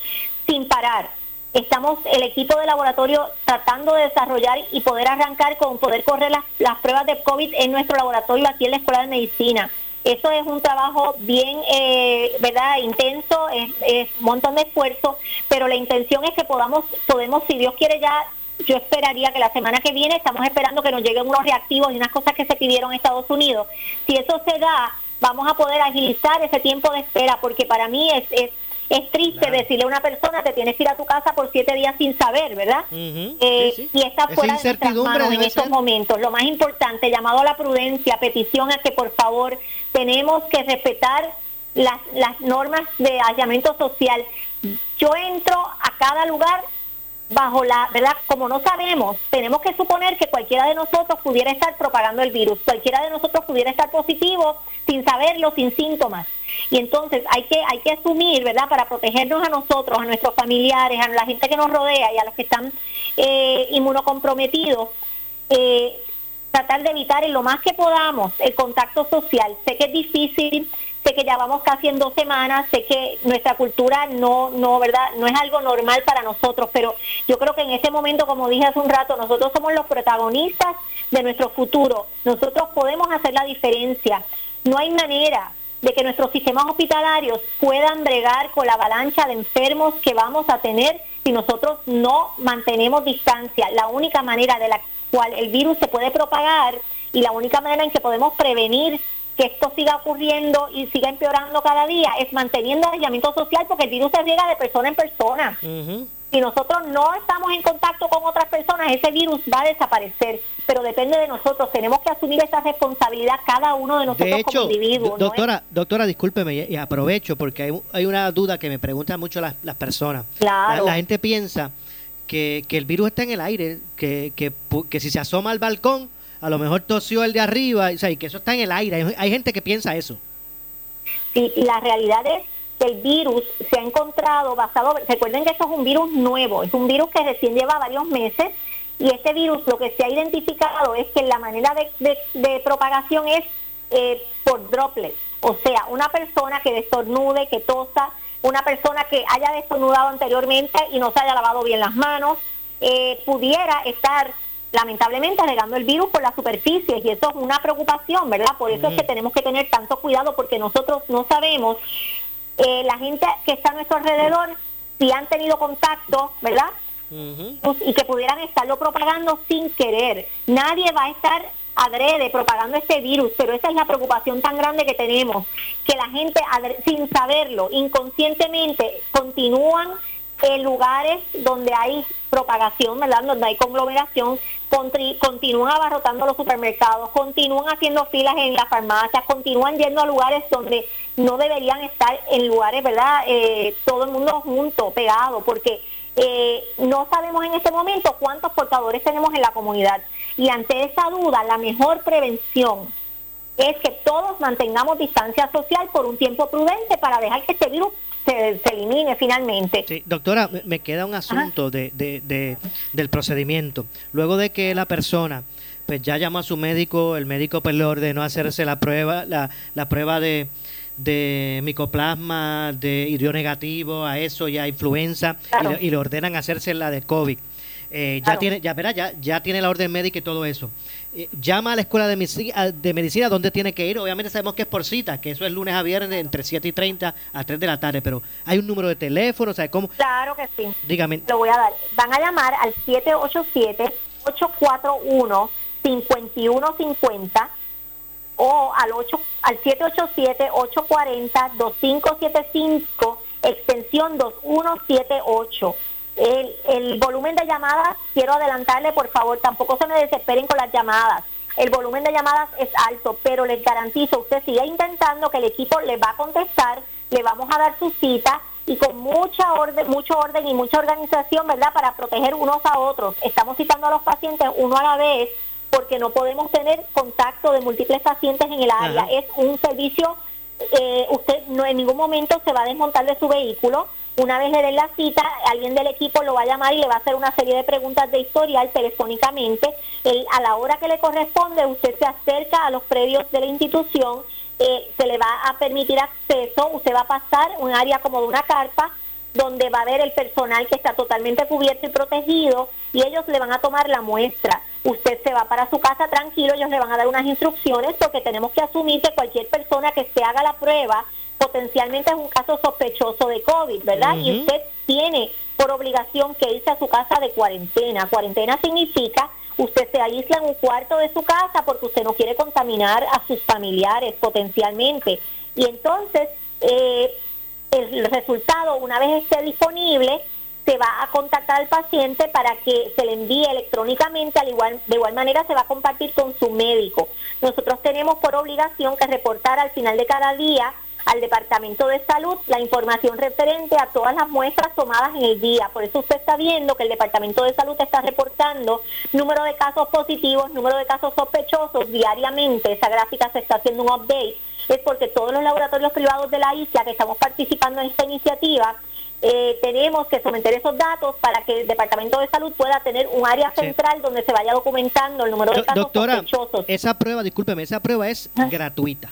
sin parar estamos el equipo de laboratorio tratando de desarrollar y poder arrancar con poder correr las, pruebas de COVID en nuestro laboratorio aquí en la Escuela de Medicina. Eso es un trabajo bien, eh, ¿verdad? Intenso, es, un montón de esfuerzo, pero la intención es que podamos, podemos, si Dios quiere ya, yo esperaría que la semana que viene, estamos esperando que nos lleguen unos reactivos y unas cosas que se pidieron en Estados Unidos. Si eso se da, vamos a poder agilizar ese tiempo de espera, porque para mí es, es es triste decirle a una persona te tienes que ir a tu casa por siete días sin saber, ¿verdad? Eh, y está fuera de nuestras manos en estos momentos. Lo más importante, llamado a la prudencia, petición a que por favor tenemos que respetar las, las normas de aislamiento social. Yo entro a cada lugar bajo la, ¿verdad? Como no sabemos, tenemos que suponer que cualquiera de nosotros pudiera estar propagando el virus, cualquiera de nosotros pudiera estar positivo sin saberlo, sin síntomas. Y entonces hay que, hay que asumir, ¿verdad? Para protegernos a nosotros, a nuestros familiares, a la gente que nos rodea y a los que están eh, inmunocomprometidos, eh, tratar de evitar en lo más que podamos el contacto social. Sé que es difícil, sé que ya vamos casi en dos semanas, sé que nuestra cultura no, no, ¿verdad? No es algo normal para nosotros, pero yo creo que en ese momento, como dije hace un rato, nosotros somos los protagonistas de nuestro futuro. Nosotros podemos hacer la diferencia. No hay manera de que nuestros sistemas hospitalarios puedan bregar con la avalancha de enfermos que vamos a tener si nosotros no mantenemos distancia. La única manera de la cual el virus se puede propagar y la única manera en que podemos prevenir que esto siga ocurriendo y siga empeorando cada día es manteniendo el aislamiento social porque el virus se riega de persona en persona. Si nosotros no estamos en contacto con otras personas, ese virus va a desaparecer, pero depende de nosotros. Tenemos que asumir esa responsabilidad cada uno de nosotros de como individuos. Doctora, doctora, discúlpeme y aprovecho porque hay, hay una duda que me preguntan mucho las, las personas. Claro. La, gente piensa que, que, el virus está en el aire, que, que, que si se asoma al balcón a lo mejor tosió el de arriba, o sea, y que eso está en el aire. Hay, gente que piensa eso. Sí, la realidad es que el virus se ha encontrado basado, recuerden que esto es un virus nuevo, es un virus que recién lleva varios meses y este virus lo que se ha identificado es que la manera de, propagación es eh, por droplets, o sea, una persona que destornude, que tosa, una persona que haya destornudado anteriormente y no se haya lavado bien las manos, eh, pudiera estar lamentablemente regando el virus por las superficies y eso es una preocupación, ¿verdad? Por eso es que tenemos que tener tanto cuidado porque nosotros no sabemos eh, la gente que está a nuestro alrededor si han tenido contacto, ¿verdad? Pues, y que pudieran estarlo propagando sin querer. Nadie va a estar adrede propagando este virus, pero esa es la preocupación tan grande que tenemos, que la gente sin saberlo, inconscientemente, continúan en lugares donde hay propagación, ¿verdad? Donde hay conglomeración, continúan abarrotando los supermercados, continúan haciendo filas en las farmacias, continúan yendo a lugares donde no deberían estar en lugares, ¿verdad? Eh, todo el mundo junto, pegado, porque eh, no sabemos en este momento cuántos portadores tenemos en la comunidad. Y ante esa duda, la mejor prevención es que todos mantengamos distancia social por un tiempo prudente para dejar que este virus se, elimine finalmente. Sí, doctora, me queda un asunto de, de, del procedimiento. Luego de que la persona pues ya llama a su médico, el médico pues le ordenó hacerse la prueba, la, la prueba de, de micoplasma, de irio negativo, a eso ya influenza, y, le, ordenan hacerse la de COVID. Eh, ya tiene, ya, verá, ya, ya tiene la orden médica y todo eso. Eh, llama a la escuela de medicina, de medicina donde tiene que ir. Obviamente sabemos que es por cita, que eso es lunes a viernes entre 7 y 30 a 3 de la tarde, pero hay un número de teléfono, ¿sabe cómo? Claro que sí. Dígame. Lo voy a dar. Van a llamar al 787-841-5150 o al 8 al 787-840-2575 extensión 2178 el, el volumen de llamadas, quiero adelantarle, por favor, tampoco se me desesperen con las llamadas. El volumen de llamadas es alto, pero les garantizo, usted sigue intentando que el equipo le va a contestar, le vamos a dar su cita y con mucha orden, mucho orden y mucha organización, ¿verdad? Para proteger unos a otros. Estamos citando a los pacientes uno a la vez porque no podemos tener contacto de múltiples pacientes en el área. Es un servicio, eh, usted no en ningún momento se va a desmontar de su vehículo una vez le den la cita, alguien del equipo lo va a llamar y le va a hacer una serie de preguntas de historial telefónicamente. a la hora que le corresponde, usted se acerca a los predios de la institución, eh, se le va a permitir acceso, usted va a pasar un área como de una carpa donde va a ver el personal que está totalmente cubierto y protegido y ellos le van a tomar la muestra. Usted se va para su casa tranquilo, ellos le van a dar unas instrucciones porque tenemos que asumir que cualquier persona que se haga la prueba potencialmente es un caso sospechoso de COVID, ¿verdad? Y usted tiene por obligación que irse a su casa de cuarentena. Cuarentena significa usted se aísla en un cuarto de su casa porque usted no quiere contaminar a sus familiares potencialmente. Y entonces, eh, el resultado, una vez esté disponible, se va a contactar al paciente para que se le envíe electrónicamente, al igual, de igual manera se va a compartir con su médico. Nosotros tenemos por obligación que reportar al final de cada día al Departamento de Salud la información referente a todas las muestras tomadas en el día. Por eso usted está viendo que el Departamento de Salud está reportando número de casos positivos, número de casos sospechosos diariamente. Esa gráfica se está haciendo un update. Es porque todos los laboratorios privados de la isla que estamos participando en esta iniciativa eh, tenemos que someter esos datos para que el Departamento de Salud pueda tener un área central donde se vaya documentando el número de casos Doctora, sospechosos. Esa prueba, discúlpeme, esa prueba es gratuita.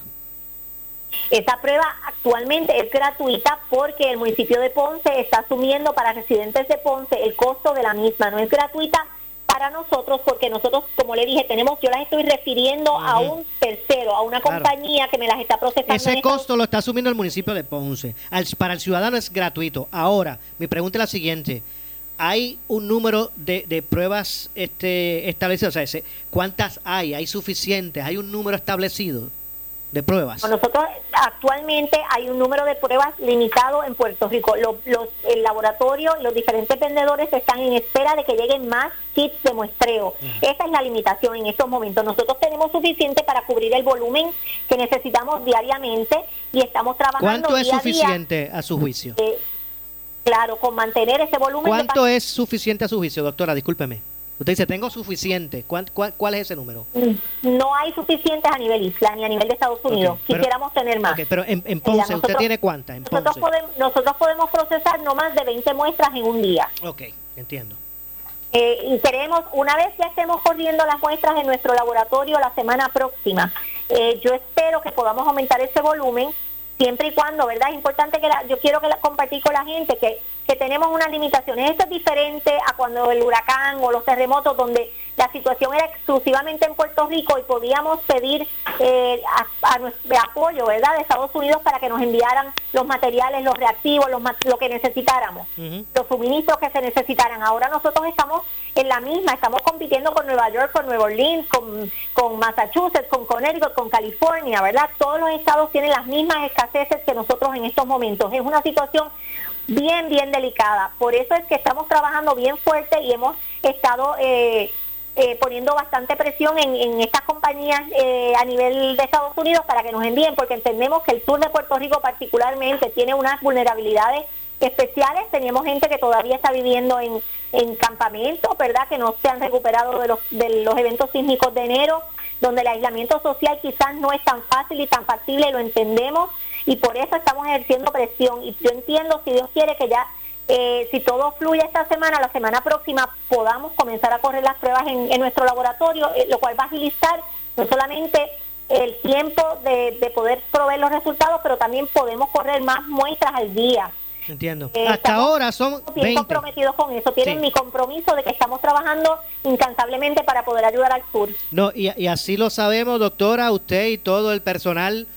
Esa prueba actualmente es gratuita porque el municipio de Ponce está asumiendo para residentes de Ponce el costo de la misma. No es gratuita para nosotros porque nosotros, como le dije, tenemos, yo las estoy refiriendo a un tercero, a una compañía que me las está procesando. Ese costo lo está asumiendo el municipio de Ponce. para el ciudadano es gratuito. Ahora, mi pregunta es la siguiente. ¿Hay un número de, de pruebas este, establecidas? O sea, ¿cuántas hay? ¿Hay suficientes? ¿Hay un número establecido? De pruebas? Nosotros actualmente hay un número de pruebas limitado en Puerto Rico. Los, el laboratorio y los diferentes vendedores están en espera de que lleguen más kits de muestreo. Esa es la limitación en estos momentos. Nosotros tenemos suficiente para cubrir el volumen que necesitamos diariamente y estamos trabajando. ¿Cuánto es suficiente a, su juicio? Eh, claro, con mantener ese volumen. ¿Cuánto es suficiente a su juicio, doctora? Discúlpeme. Usted dice, tengo suficiente. ¿Cuál, cuál, es ese número? Mm, no hay suficientes a nivel isla ni a nivel de Estados Unidos. Quisiéramos tener más. pero en, Ponce, ¿usted tiene cuántas? nosotros, podemos, nosotros podemos procesar no más de 20 muestras en un día. Ok, entiendo. Eh, y queremos, una vez ya estemos corriendo las muestras en nuestro laboratorio la semana próxima, eh, yo espero que podamos aumentar ese volumen siempre y cuando, ¿verdad? Es importante que la, yo quiero que la compartir con la gente que que tenemos unas limitaciones. Esto es diferente a cuando el huracán o los terremotos, donde la situación era exclusivamente en Puerto Rico y podíamos pedir eh, a, nuestro apoyo, ¿verdad?, de Estados Unidos para que nos enviaran los materiales, los reactivos, los, lo que necesitáramos, los suministros que se necesitaran. Ahora nosotros estamos en la misma, estamos compitiendo con Nueva York, con Nueva Orleans, con, con Massachusetts, con Connecticut, con California, ¿verdad? Todos los estados tienen las mismas escaseces que nosotros en estos momentos. Es una situación bien, bien delicada. Por eso es que estamos trabajando bien fuerte y hemos estado eh, eh, poniendo bastante presión en, estas compañías eh, a nivel de Estados Unidos para que nos envíen, porque entendemos que el sur de Puerto Rico particularmente tiene unas vulnerabilidades especiales. Teníamos gente que todavía está viviendo en, en campamentos, ¿verdad? Que no se han recuperado de los, de los eventos sísmicos de enero, donde el aislamiento social quizás no es tan fácil y tan factible, lo entendemos y por eso estamos ejerciendo presión. Y yo entiendo, si Dios quiere, que ya, eh, si todo fluye esta semana, la semana próxima podamos comenzar a correr las pruebas en, nuestro laboratorio, eh, lo cual va a agilizar no solamente el tiempo de, de, poder proveer los resultados, pero también podemos correr más muestras al día. Entiendo. Eh, Hasta ahora son bien comprometidos con eso. Tienen mi compromiso de que estamos trabajando incansablemente para poder ayudar al sur. No, y, y así lo sabemos, doctora, usted y todo el personal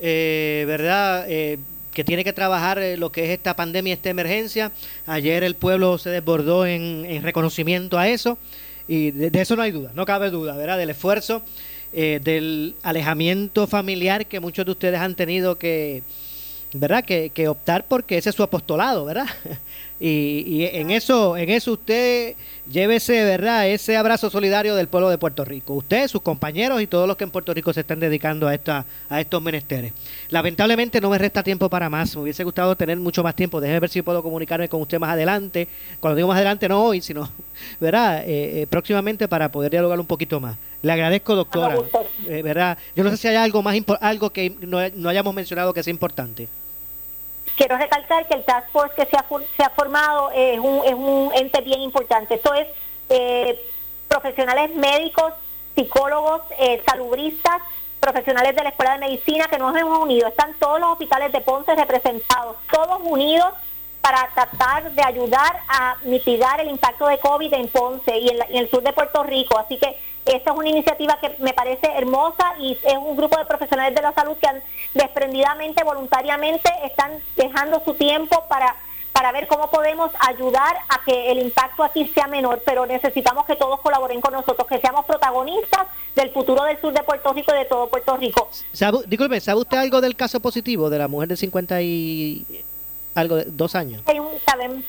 eh, ¿verdad? Eh, que tiene que trabajar eh, lo que es esta pandemia, esta emergencia. Ayer el pueblo se desbordó en, reconocimiento a eso y de, eso no hay duda, no cabe duda, ¿verdad? Del esfuerzo, del alejamiento familiar que muchos de ustedes han tenido que, ¿verdad? Que, que optar porque ese es su apostolado, ¿verdad? Y, en eso en eso usted llévese, ¿verdad? Ese abrazo solidario del pueblo de Puerto Rico. Usted, sus compañeros y todos los que en Puerto Rico se están dedicando a, esta, a estos menesteres. Lamentablemente no me resta tiempo para más. Me hubiese gustado tener mucho más tiempo. Déjeme ver si puedo comunicarme con usted más adelante. Cuando digo más adelante, no hoy, sino, ¿verdad? Eh, eh, próximamente para poder dialogar un poquito más. Le agradezco, doctora. Eh, ¿Verdad? Yo no sé si hay algo más algo que no, no hayamos mencionado que sea importante. Quiero recalcar que el Task Force que se ha, formado es un, es un ente bien importante. Esto es eh, profesionales médicos, psicólogos, eh, salubristas, profesionales de la Escuela de Medicina que nos hemos unido. Están todos los hospitales de Ponce representados, todos unidos para tratar de ayudar a mitigar el impacto de COVID en Ponce y en, el sur de Puerto Rico. Así que esta es una iniciativa que me parece hermosa y es un grupo de profesionales de la salud que han desprendidamente, voluntariamente, están dejando su tiempo para para ver cómo podemos ayudar a que el impacto aquí sea menor, pero necesitamos que todos colaboren con nosotros, que seamos protagonistas del futuro del sur de Puerto Rico y de todo Puerto Rico. disculpe, ¿sabe usted algo del caso positivo de la mujer de 50 y algo de dos años.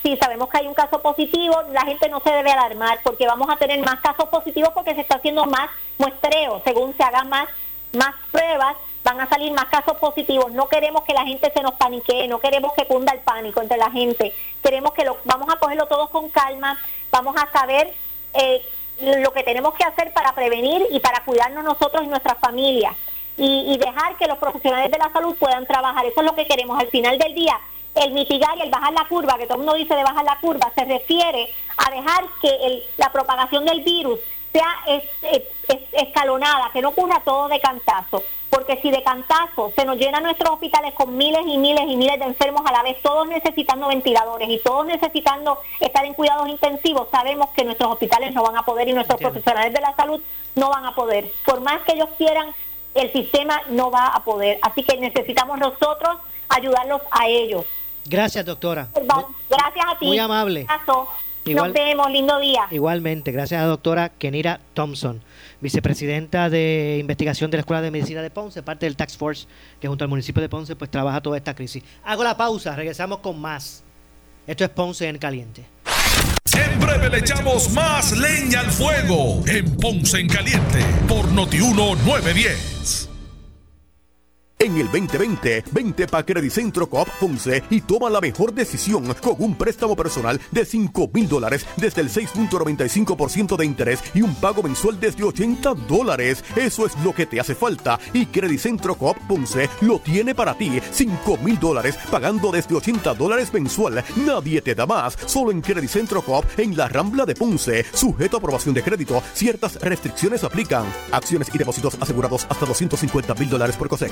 sí, sabemos que hay un caso positivo, la gente no se debe alarmar porque vamos a tener más casos positivos porque se está haciendo más muestreo, según se hagan más, más pruebas, van a salir más casos positivos. No queremos que la gente se nos paniquee, no queremos que cunda el pánico entre la gente. Queremos que lo, vamos a cogerlo todos con calma, vamos a saber eh, lo que tenemos que hacer para prevenir y para cuidarnos nosotros y nuestras familias. Y dejar que los profesionales de la salud puedan trabajar. Eso es lo que queremos. Al final del día, el mitigar y el bajar la curva, que todo el mundo dice de bajar la curva, se refiere a dejar que la propagación del virus sea escalonada, que no ocurra todo de cantazo. porque si de cantazo se nos llenan nuestros hospitales con miles y miles y miles de enfermos a la vez, todos necesitando ventiladores y todos necesitando estar en cuidados intensivos, sabemos que nuestros hospitales no van a poder y nuestros profesionales de la salud no van a poder. Por más que ellos quieran, el sistema no va a poder. Así que necesitamos nosotros ayudarlos a ellos. Gracias, doctora. Gracias a ti. Muy amable. Nos vemos, lindo día. Igualmente, gracias a la doctora Kenira Thompson, vicepresidenta de investigación de la Escuela de Medicina de Ponce, parte del Tax Force que junto al municipio de Ponce pues trabaja toda esta crisis. Hago la pausa, regresamos con más. Esto es Ponce en Caliente. En breve le echamos más leña al fuego en Ponce en Caliente por Notiuno 910. En el 2020, vente para Centro Coop Ponce y toma la mejor decisión con un préstamo personal de 5 mil dólares desde el 6.95% de interés y un pago mensual desde 80 dólares. Eso es lo que te hace falta y Centro Coop Ponce lo tiene para ti. 5 mil dólares pagando desde 80 dólares mensual. Nadie te da más. Solo en Centro Coop en la Rambla de Ponce. Sujeto a aprobación de crédito. Ciertas restricciones aplican. Acciones y depósitos asegurados hasta 250 mil dólares por COSEC.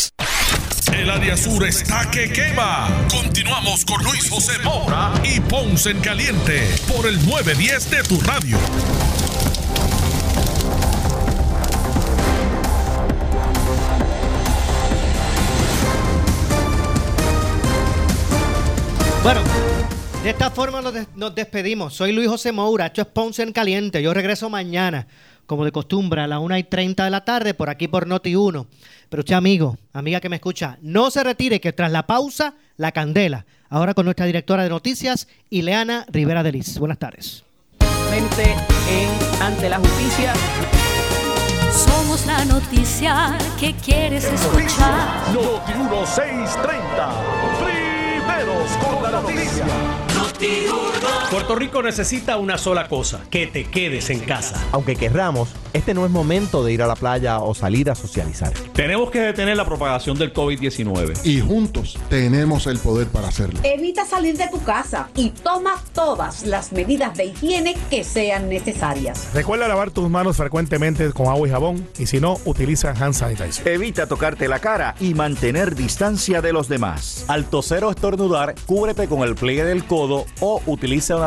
El área sur está que quema. Continuamos con Luis José Moura y Ponce en Caliente por el 910 de tu radio. Bueno, de esta forma nos, despedimos. Soy Luis José Moura, esto es Ponce en Caliente. Yo regreso mañana, como de costumbre, a las 1 y 30 de la tarde, por aquí por Noti 1. Pero usted, amigo, amiga que me escucha, no se retire, que tras la pausa, la candela. Ahora con nuestra directora de noticias, Ileana Rivera Delis. Buenas tardes. En Ante la Justicia. Somos la noticia que quieres escuchar. Noti 1630. Primeros con la noticia. Puerto Rico necesita una sola cosa, que te quedes en casa. Aunque querramos, este no es momento de ir a la playa o salir a socializar. Tenemos que detener la propagación del COVID-19. Y juntos tenemos el poder para hacerlo. Evita salir de tu casa y toma todas las medidas de higiene que sean necesarias. Recuerda lavar tus manos frecuentemente con agua y jabón y si no, utiliza hand sanitizer. Evita tocarte la cara y mantener distancia de los demás. Al toser o estornudar, cúbrete con el pliegue del codo o utiliza una